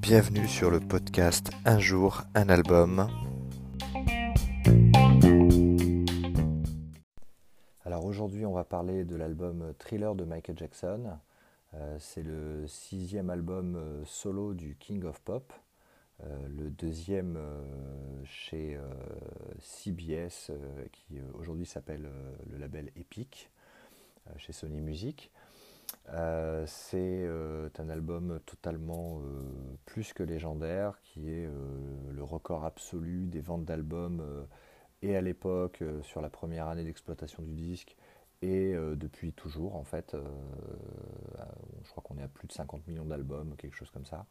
Bienvenue sur le podcast Un jour, un album. Alors aujourd'hui on va parler de l'album Thriller de Michael Jackson. Euh, c'est le sixième album euh, solo du King of Pop, euh, le deuxième chez CBS qui aujourd'hui s'appelle le label Epic chez Sony Music. Euh, c'est euh, un album totalement euh, plus que légendaire, qui est le record absolu des ventes d'albums et à l'époque, sur la première année d'exploitation du disque, et depuis toujours en fait. je crois qu'on est à plus de 50 millions d'albums, quelque chose comme ça.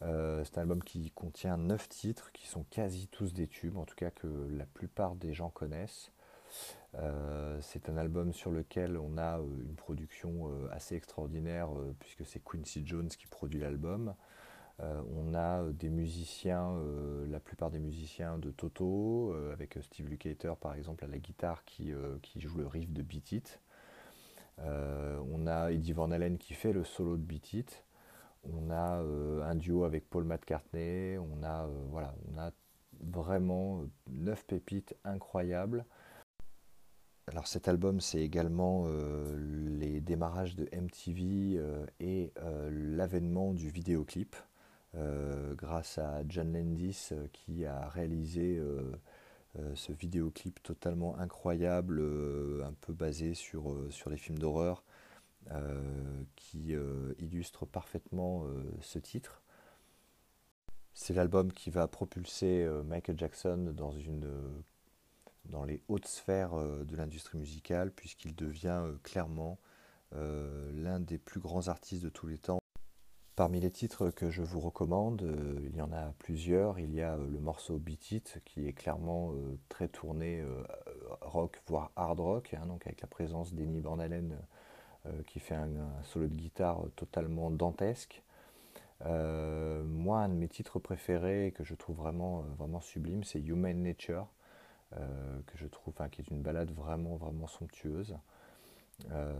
c'est un album qui contient 9 titres qui sont quasi tous des tubes, en tout cas que la plupart des gens connaissent. Euh, c'est un album sur lequel on a euh, une production euh, assez extraordinaire puisque c'est Quincy Jones qui produit l'album. on a des musiciens, la plupart des musiciens de Toto, avec Steve Lukather par exemple à la guitare qui, joue le riff de Beat It. on a Eddie Van Halen qui fait le solo de Beat It. On a un duo avec Paul McCartney. On a, voilà, on a vraiment neuf pépites incroyables. Alors cet album, c'est également euh, les démarrages de MTV euh, et euh, l'avènement du vidéoclip, grâce à John Landis qui a réalisé ce vidéoclip totalement incroyable, un peu basé sur, sur les films d'horreur, qui illustre parfaitement ce titre. C'est l'album qui va propulser Michael Jackson dans une dans les hautes sphères euh, de l'industrie musicale, puisqu'il devient euh, clairement euh, l'un des plus grands artistes de tous les temps. Parmi les titres que je vous recommande, il y en a plusieurs. Il y a le morceau Beat It, qui est clairement très tourné rock, voire hard rock, hein, donc avec la présence d'Enny Van qui fait un, solo de guitare totalement dantesque. moi, un de mes titres préférés que je trouve vraiment, vraiment sublime, c'est Human Nature. Euh, que je trouve, qui est une balade vraiment, vraiment somptueuse. Euh,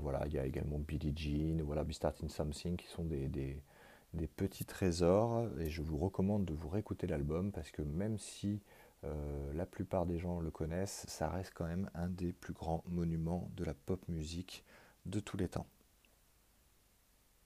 voilà, il y a également Billie Jean, voilà, Be Starting Something, qui sont des, des, petits trésors. Et je vous recommande de vous réécouter l'album parce que même si euh, la plupart des gens le connaissent, ça reste quand même un des plus grands monuments de la pop musique de tous les temps.